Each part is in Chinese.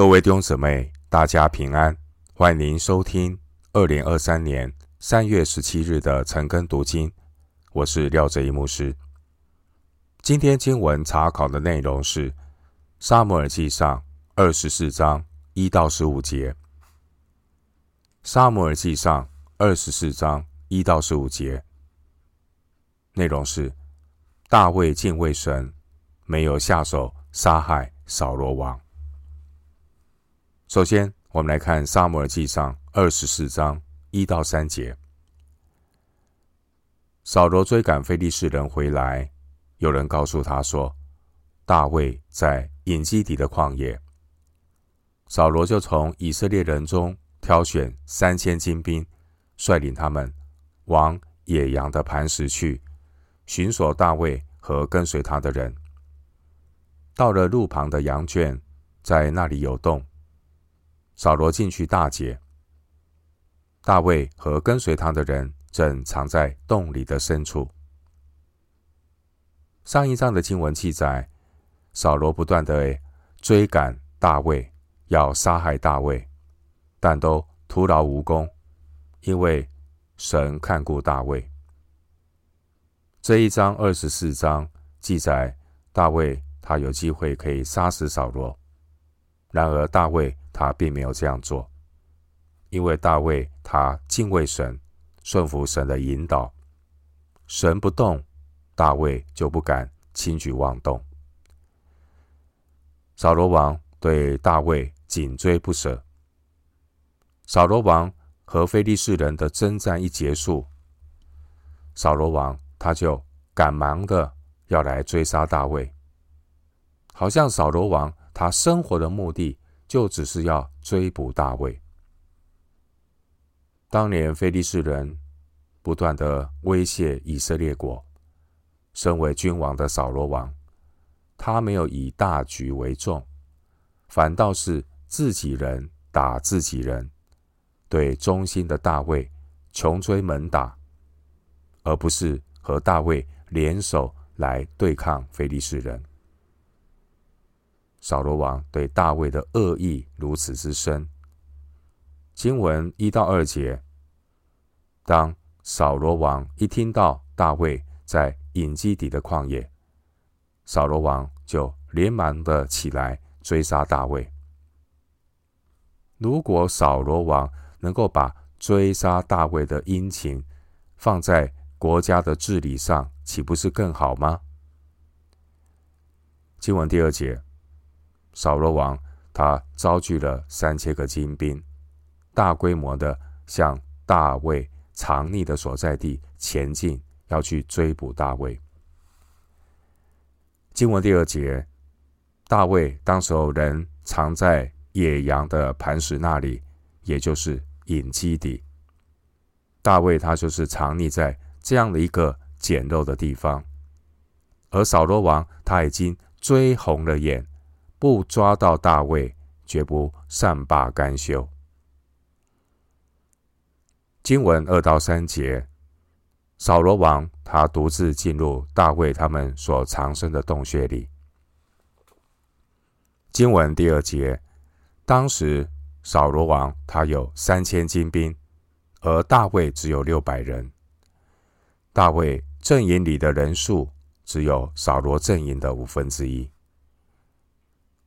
各位弟兄姊妹，大家平安！欢迎您收听二零二三年三月十七日的晨更读经。我是廖哲一牧师。今天经文查考的内容是《撒母耳记上》二十四章一到十五节。《撒母耳记上》二十四章一到十五节内容是大卫敬畏神，没有下手杀害扫罗王。首先，我们来看《撒母耳记上》二十四章一到三节。扫罗追赶非利士人回来，有人告诉他说，大卫在隐基底的旷野。扫罗就从以色列人中挑选三千精兵，率领他们往野羊的磐石去，寻索大卫和跟随他的人。到了路旁的羊圈，在那里有洞。扫罗进去大劫，大卫和跟随他的人正藏在洞里的深处。上一章的经文记载，扫罗不断的追赶大卫，要杀害大卫，但都徒劳无功，因为神看顾大卫。这一章二十四章记载，大卫他有机会可以杀死扫罗，然而大卫。他并没有这样做，因为大卫他敬畏神，顺服神的引导。神不动，大卫就不敢轻举妄动。扫罗王对大卫紧追不舍。扫罗王和非利士人的征战一结束，扫罗王他就赶忙的要来追杀大卫，好像扫罗王他生活的目的。就只是要追捕大卫。当年非利士人不断的威胁以色列国，身为君王的扫罗王，他没有以大局为重，反倒是自己人打自己人，对忠心的大卫穷追猛打，而不是和大卫联手来对抗非利士人。扫罗王对大卫的恶意如此之深。经文一到二节，当扫罗王一听到大卫在隐基底的旷野，扫罗王就连忙的起来追杀大卫。如果扫罗王能够把追杀大卫的殷勤放在国家的治理上，岂不是更好吗？经文第二节。扫罗王他召集了三千个精兵，大规模的向大卫藏匿的所在地前进，要去追捕大卫。经文第二节，大卫当时候人藏在野羊的磐石那里，也就是隐基底。大卫他就是藏匿在这样的一个简陋的地方，而扫罗王他已经追红了眼。不抓到大卫，绝不善罢甘休。经文二到三节，扫罗王他独自进入大卫他们所藏身的洞穴里。经文第二节，当时扫罗王他有三千精兵，而大卫只有六百人。大卫阵营里的人数只有扫罗阵营的五分之一。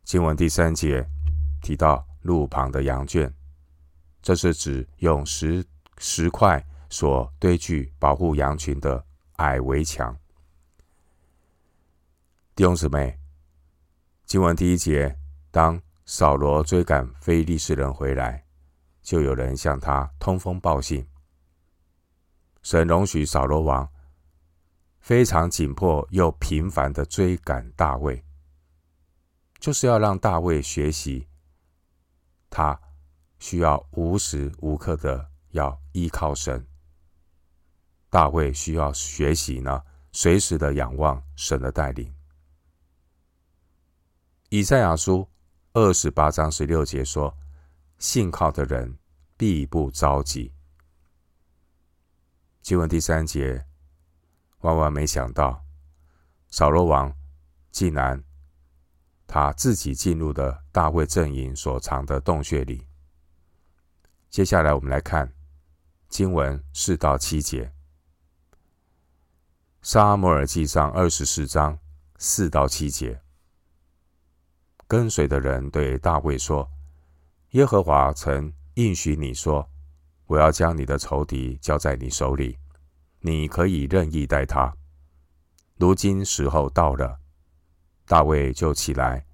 经文第三节提到路旁的羊圈，这是指用石石块所堆聚保护羊群的矮围墙。弟兄姊妹，经文第一节，当扫罗追赶非利士人回来，就有人向他通风报信。神容许扫罗王非常紧迫又频繁的追赶大卫。就是要让大卫学习，他需要无时无刻的要依靠神。大卫需要学习呢，随时的仰望神的带领。以赛亚书二十八章十六节说：“信靠的人必不着急。”经文第三节，万万没想到，扫罗王竟然。他自己进入的大卫阵营所藏的洞穴里。接下来，我们来看经文四到七节，《撒母耳记上》二十四章四到七节。跟随的人对大卫说：“耶和华曾应许你说，我要将你的仇敌交在你手里，你可以任意待他。如今时候到了。”大卫就起来，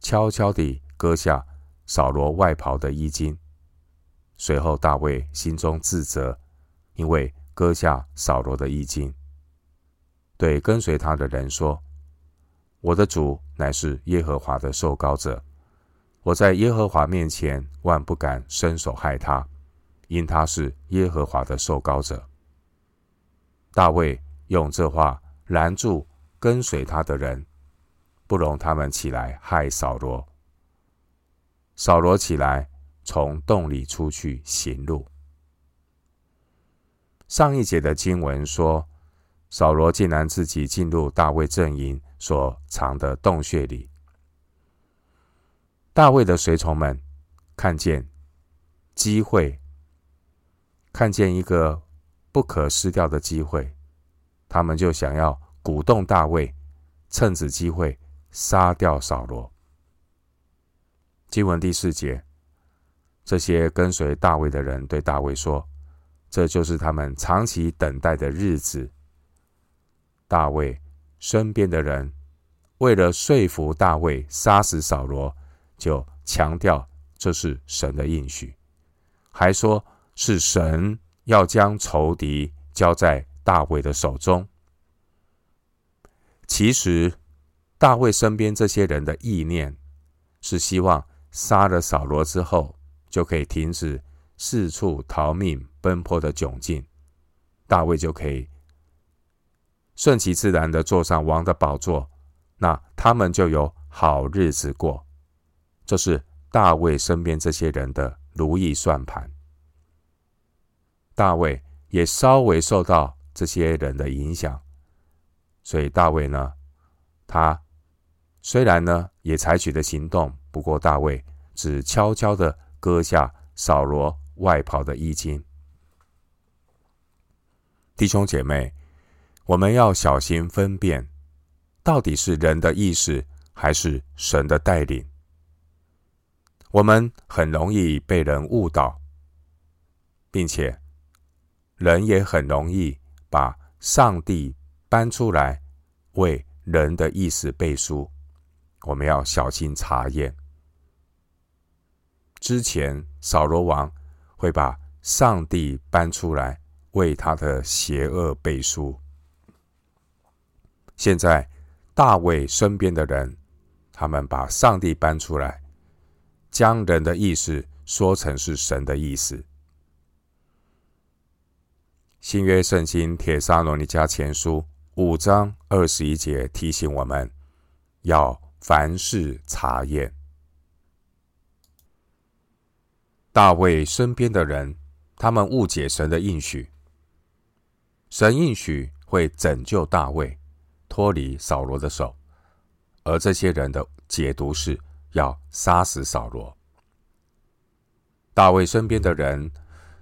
悄悄地割下扫罗外袍的衣襟。随后，大卫心中自责，因为割下扫罗的衣襟，对跟随他的人说：“我的主乃是耶和华的受膏者，我在耶和华面前万不敢伸手害他，因他是耶和华的受膏者。”大卫用这话拦住跟随他的人。不容他们起来害扫罗。扫罗起来，从洞里出去行路。上一节的经文说，扫罗竟然自己进入大卫阵营所藏的洞穴里。大卫的随从们看见机会，看见一个不可失掉的机会，他们就想要鼓动大卫，趁此机会。杀掉扫罗。经文第四节，这些跟随大卫的人对大卫说：“这就是他们长期等待的日子。”大卫身边的人为了说服大卫杀死扫罗，就强调这是神的应许，还说是神要将仇敌交在大卫的手中。其实。大卫身边这些人的意念是希望杀了扫罗之后，就可以停止四处逃命奔波的窘境，大卫就可以顺其自然的坐上王的宝座，那他们就有好日子过。这是大卫身边这些人的如意算盘。大卫也稍微受到这些人的影响，所以大卫呢，他。虽然呢，也采取了行动，不过大卫只悄悄地割下扫罗外袍的衣襟。弟兄姐妹，我们要小心分辨，到底是人的意识还是神的带领。我们很容易被人误导，并且人也很容易把上帝搬出来为人的意识背书。我们要小心查验。之前扫罗王会把上帝搬出来为他的邪恶背书，现在大卫身边的人，他们把上帝搬出来，将人的意思说成是神的意思。新约圣经帖撒罗尼迦前书五章二十一节提醒我们要。凡事查验。大卫身边的人，他们误解神的应许。神应许会拯救大卫，脱离扫罗的手，而这些人的解读是要杀死扫罗。大卫身边的人，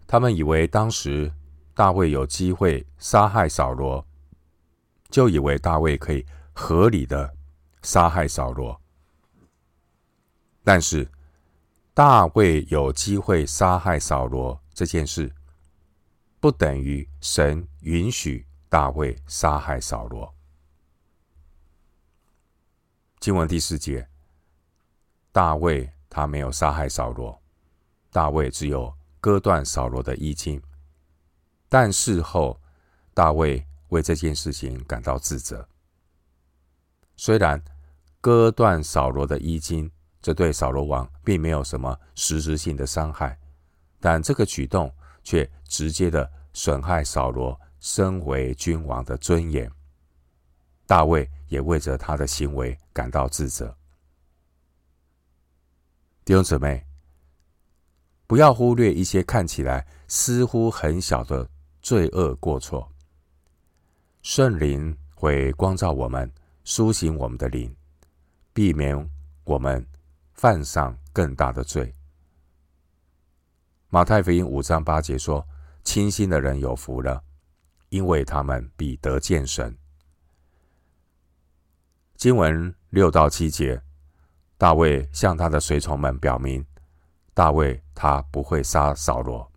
他们以为当时大卫有机会杀害扫罗，就以为大卫可以合理的。杀害扫罗，但是大卫有机会杀害扫罗这件事，不等于神允许大卫杀害扫罗。经文第四节，大卫他没有杀害扫罗，大卫只有割断扫罗的衣襟，但事后大卫为这件事情感到自责，虽然。割断扫罗的衣襟，这对扫罗王并没有什么实质性的伤害，但这个举动却直接的损害扫罗身为君王的尊严。大卫也为着他的行为感到自责。弟兄姊妹，不要忽略一些看起来似乎很小的罪恶过错，圣灵会光照我们，苏醒我们的灵。避免我们犯上更大的罪。马太福音五章八节说：“清心的人有福了，因为他们必得见神。”经文六到七节，大卫向他的随从们表明，大卫他不会杀扫罗，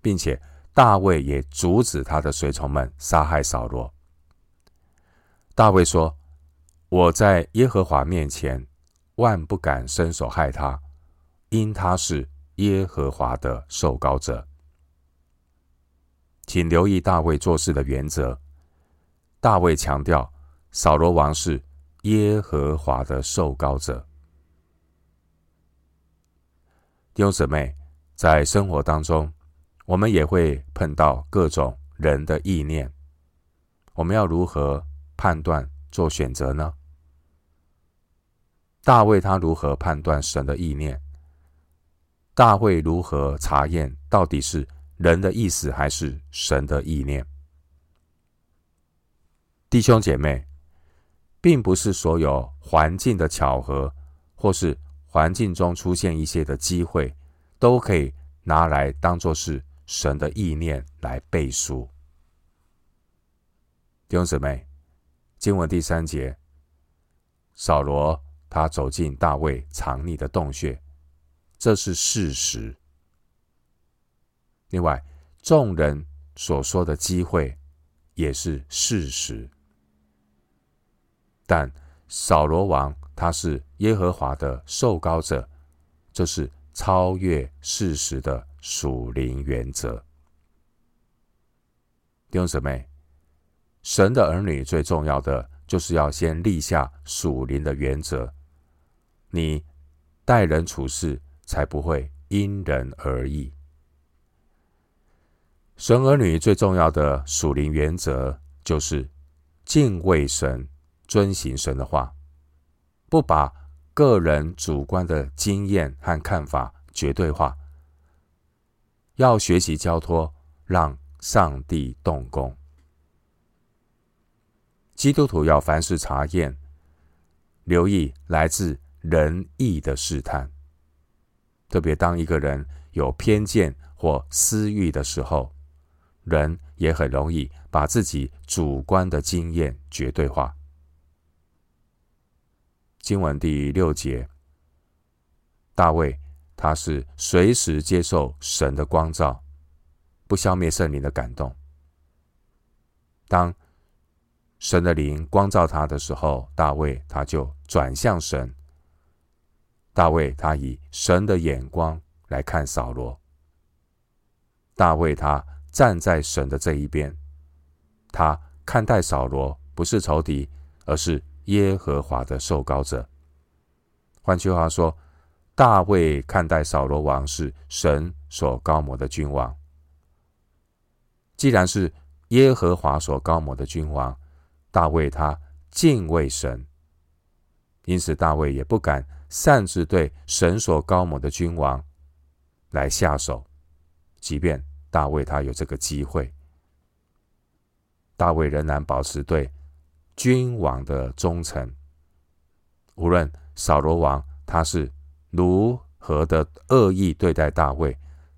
并且大卫也阻止他的随从们杀害扫罗。大卫说：“我在耶和华面前，万不敢伸手害他，因他是耶和华的受膏者。”请留意大卫做事的原则。大卫强调，扫罗王是耶和华的受膏者。弟兄姊妹，在生活当中，我们也会碰到各种人的意念，我们要如何判断、做选择呢？大卫他如何判断神的意念？大卫如何查验到底是人的意思还是神的意念？弟兄姐妹，并不是所有环境的巧合，或是环境中出现一些的机会，都可以拿来当作是神的意念来背书。弟兄姊妹。经文第三节，扫罗他走进大卫藏匿的洞穴，这是事实。另外，众人所说的机会也是事实。但扫罗王他是耶和华的受膏者，这是超越事实的属灵原则。弟兄姊妹。神的儿女最重要的就是要先立下属灵的原则，你待人处事才不会因人而异。神儿女最重要的属灵原则就是敬畏神，遵行神的话，不把个人主观的经验和看法绝对化，要学习交托，让上帝动工。基督徒要凡事查验，留意来自仁义的试探。特别当一个人有偏见或私欲的时候，人也很容易把自己主观的经验绝对化。经文第六节，大卫他是随时接受神的光照，不消灭圣灵的感动。当神的灵光照他的时候，大卫他就转向神。大卫他以神的眼光来看扫罗。大卫他站在神的这一边，他看待扫罗不是仇敌，而是耶和华的受膏者。换句话说，大卫看待扫罗王是神所膏抹的君王。既然是耶和华所膏抹的君王，大卫他敬畏神，因此大卫也不敢擅自对神所膏抹的君王来下手，即便大卫他有这个机会，大卫仍然保持对君王的忠诚。无论扫罗王他是如何的恶意对待大卫，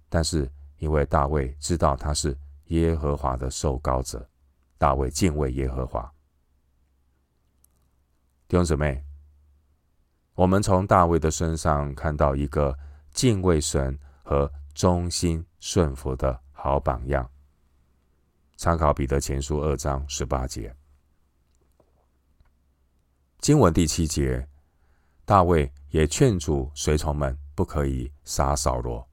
但是因为大卫知道他是耶和华的受膏者，大卫敬畏耶和华。弟兄姊妹，我们从大卫的身上看到一个敬畏神和忠心顺服的好榜样。参考彼得前书二章十八节，经文第七节，大卫也劝阻随从们不可以杀扫罗。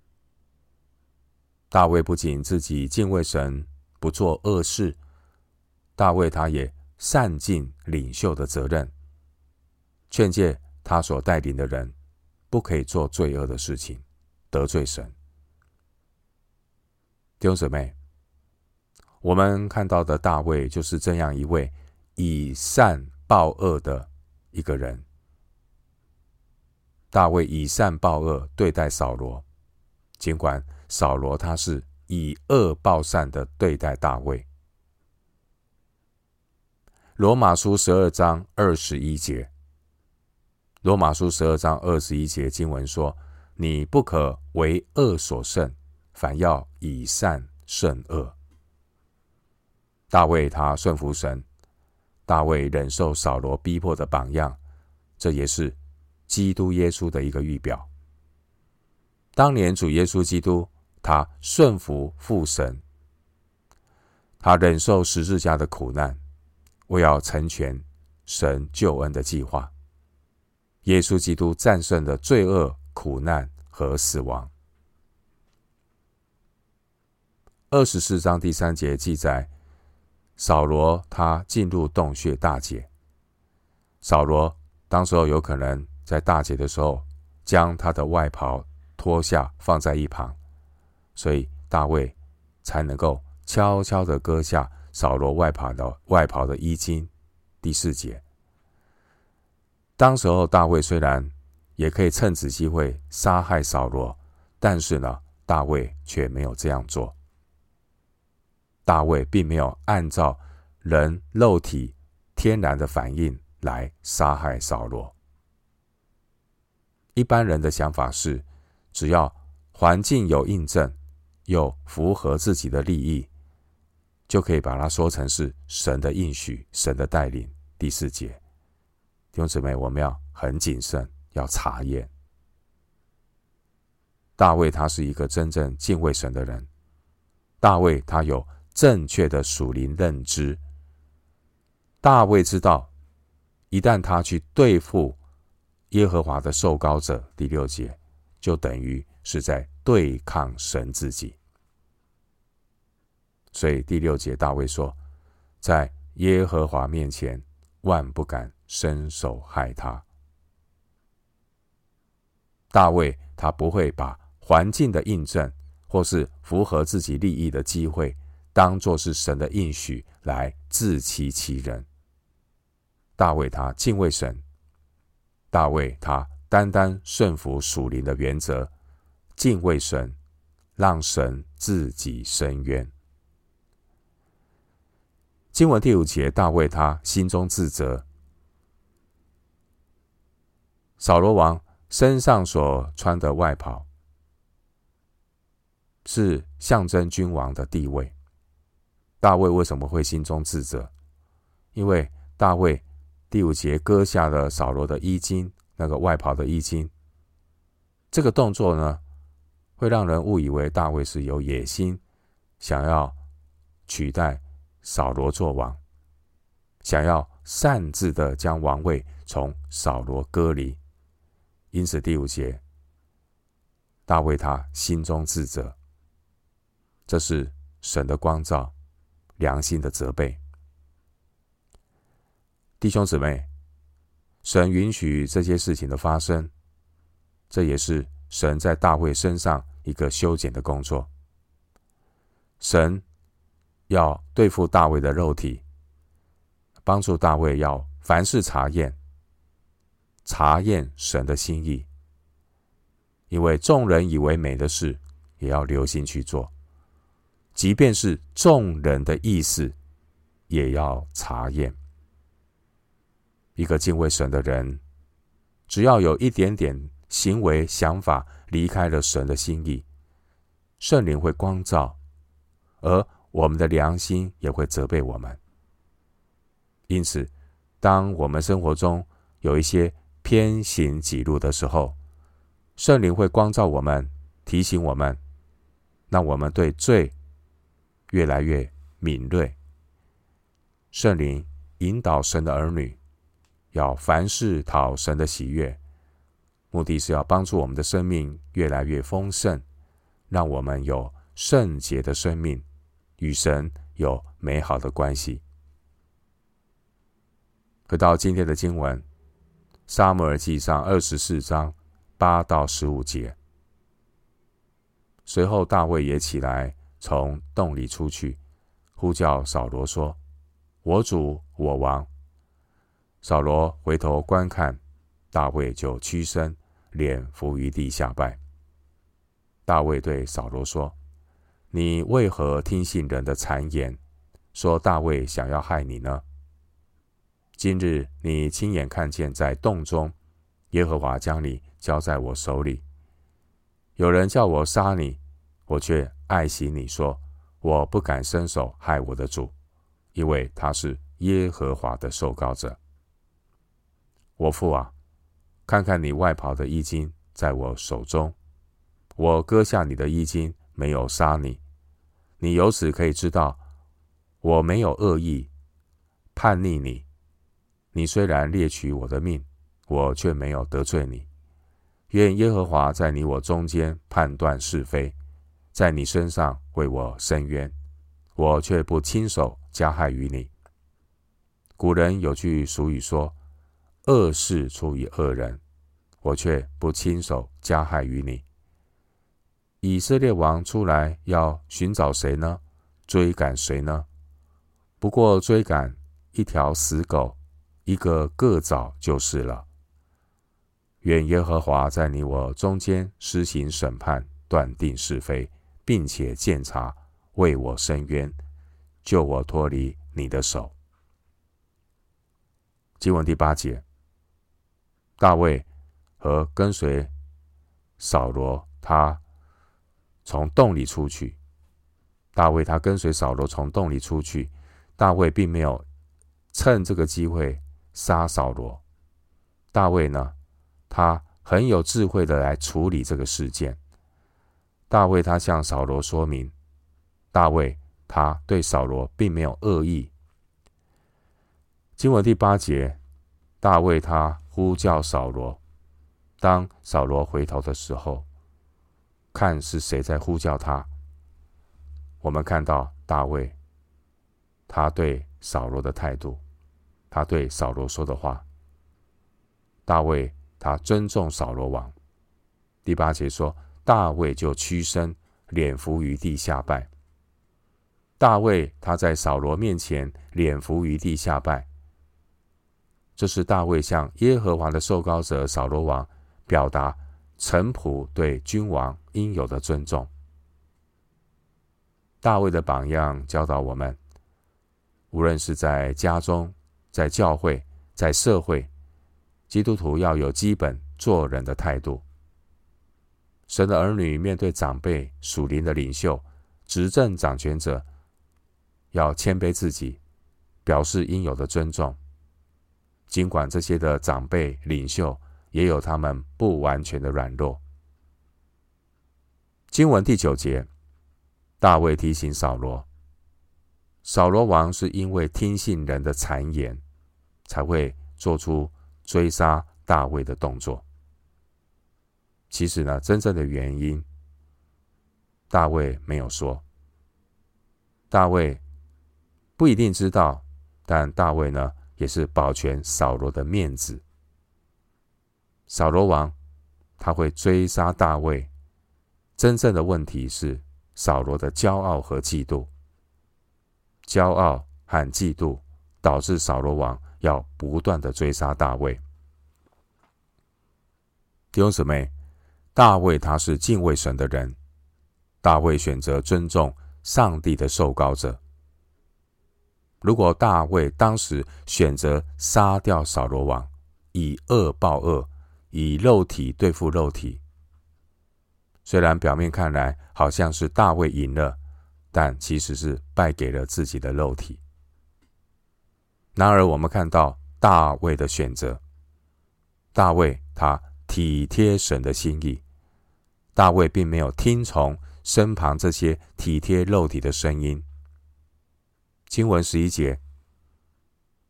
大卫不仅自己敬畏神，不做恶事，大卫他也善尽领袖的责任。劝诫他所带领的人，不可以做罪恶的事情，得罪神。弟兄姊妹，我们看到的大卫就是这样一位以善报恶的一个人。大卫以善报恶对待扫罗，尽管扫罗他是以恶报善的对待大卫。罗马书十二章二十一节。罗马书十二章二十一节经文说：“你不可为恶所胜，反要以善胜恶。”大卫他顺服神，大卫忍受扫罗逼迫的榜样，这也是基督耶稣的一个预表。当年主耶稣基督，他顺服父神，他忍受十字架的苦难，为要成全神救恩的计划。耶稣基督战胜了罪恶、苦难和死亡。二十四章第三节记载，扫罗他进入洞穴大解。扫罗当时候有可能在大解的时候，将他的外袍脱下放在一旁，所以大卫才能够悄悄地割下扫罗外袍的外袍的衣襟。第四节。当时候，大卫虽然也可以趁此机会杀害扫罗，但是呢，大卫却没有这样做。大卫并没有按照人肉体天然的反应来杀害扫罗。一般人的想法是，只要环境有印证，又符合自己的利益，就可以把它说成是神的应许、神的带领。第四节。弟兄姊妹，我们要很谨慎，要查验。大卫他是一个真正敬畏神的人，大卫他有正确的属灵认知。大卫知道，一旦他去对付耶和华的受膏者，第六节就等于是在对抗神自己。所以第六节大卫说，在耶和华面前，万不敢。伸手害他，大卫他不会把环境的印证或是符合自己利益的机会当作是神的应许来自欺欺人。大卫他敬畏神，大卫他单单顺服属灵的原则，敬畏神，让神自己伸冤。经文第五节，大卫他心中自责。扫罗王身上所穿的外袍，是象征君王的地位。大卫为什么会心中自责？因为大卫第五节割下了扫罗的衣襟，那个外袍的衣襟。这个动作呢，会让人误以为大卫是有野心，想要取代扫罗做王，想要擅自的将王位从扫罗割离。因此，第五节，大卫他心中自责，这是神的光照，良心的责备。弟兄姊妹，神允许这些事情的发生，这也是神在大卫身上一个修剪的工作。神要对付大卫的肉体，帮助大卫要凡事查验。查验神的心意，因为众人以为美的事，也要留心去做；即便是众人的意思，也要查验。一个敬畏神的人，只要有一点点行为想法离开了神的心意，圣灵会光照，而我们的良心也会责备我们。因此，当我们生活中有一些偏行己路的时候，圣灵会光照我们，提醒我们，让我们对罪越来越敏锐。圣灵引导神的儿女，要凡事讨神的喜悦，目的是要帮助我们的生命越来越丰盛，让我们有圣洁的生命，与神有美好的关系。回到今天的经文。撒母耳记上二十四章八到十五节。随后，大卫也起来，从洞里出去，呼叫扫罗说：“我主，我王。”扫罗回头观看，大卫就屈身，脸伏于地下拜。大卫对扫罗说：“你为何听信人的谗言，说大卫想要害你呢？”今日你亲眼看见，在洞中耶和华将你交在我手里。有人叫我杀你，我却爱惜你说，我不敢伸手害我的主，因为他是耶和华的受膏者。我父啊，看看你外袍的衣襟在我手中，我割下你的衣襟，没有杀你。你由此可以知道，我没有恶意叛逆你。你虽然猎取我的命，我却没有得罪你。愿耶和华在你我中间判断是非，在你身上为我伸冤，我却不亲手加害于你。古人有句俗语说：“恶事出于恶人”，我却不亲手加害于你。以色列王出来要寻找谁呢？追赶谁呢？不过追赶一条死狗，一个个早就是了。愿耶和华在你我中间施行审判，断定是非，并且鉴察，为我伸冤，救我脱离你的手。经文第八节，大卫和跟随扫罗他。从洞里出去，大卫他跟随扫罗从洞里出去，大卫并没有趁这个机会杀扫罗。大卫呢，他很有智慧的来处理这个事件。大卫他向扫罗说明，大卫他对扫罗并没有恶意。经文第八节，大卫他呼叫扫罗，当扫罗回头的时候。看是谁在呼叫他。我们看到大卫，他对扫罗的态度，他对扫罗说的话。大卫他尊重扫罗王。第八节说，大卫就屈身，脸伏于地下拜。大卫他在扫罗面前脸伏于地下拜，这是大卫向耶和华的受膏者扫罗王表达。臣仆对君王应有的尊重。大卫的榜样教导我们，无论是在家中、在教会、在社会，基督徒要有基本做人的态度。神的儿女面对长辈、属灵的领袖、执政掌权者，要谦卑自己，表示应有的尊重。尽管这些的长辈、领袖，也有他们不完全的软弱。经文第九节，大卫提醒扫罗，扫罗王是因为听信人的谗言，才会做出追杀大卫的动作。其实呢，真正的原因，大卫没有说。大卫不一定知道，但大卫呢，也是保全扫罗的面子。扫罗王他会追杀大卫，真正的问题是扫罗的骄傲和嫉妒。骄傲和嫉妒导致扫罗王要不断的追杀大卫。弟兄姊妹，大卫他是敬畏神的人，大卫选择尊重上帝的受膏者。如果大卫当时选择杀掉扫罗王，以恶报恶。以肉体对付肉体，虽然表面看来好像是大卫赢了，但其实是败给了自己的肉体。然而，我们看到大卫的选择，大卫他体贴神的心意，大卫并没有听从身旁这些体贴肉体的声音。经文十一节，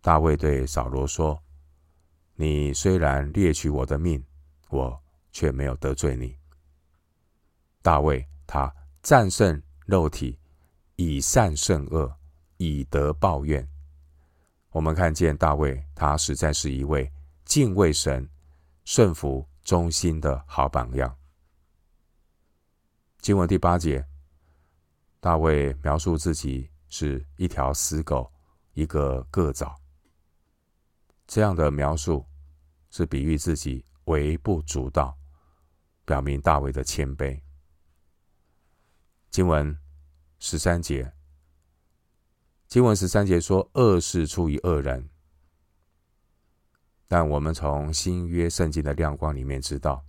大卫对扫罗说。你虽然掠取我的命，我却没有得罪你。大卫他战胜肉体，以善胜恶，以德报怨。我们看见大卫，他实在是一位敬畏神、顺服忠心的好榜样。经文第八节，大卫描述自己是一条死狗，一个个蚤。这样的描述是比喻自己微不足道，表明大卫的谦卑。经文十三节，经文十三节说：“恶事出于恶人。”但我们从新约圣经的亮光里面知道，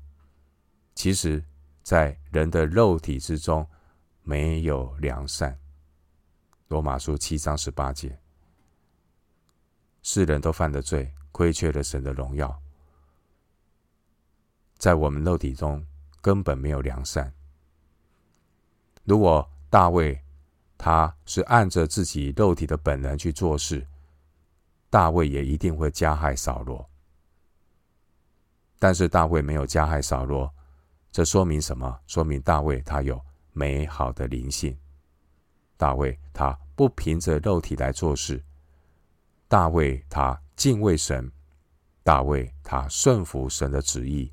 其实，在人的肉体之中没有良善。罗马书七章十八节，世人都犯了罪，亏缺了神的荣耀。在我们肉体中根本没有良善。如果大卫他是按着自己肉体的本能去做事，大卫也一定会加害扫罗。但是大卫没有加害扫罗，这说明什么？说明大卫他有美好的灵性。大卫他不凭着肉体来做事，大卫他敬畏神，大卫他顺服神的旨意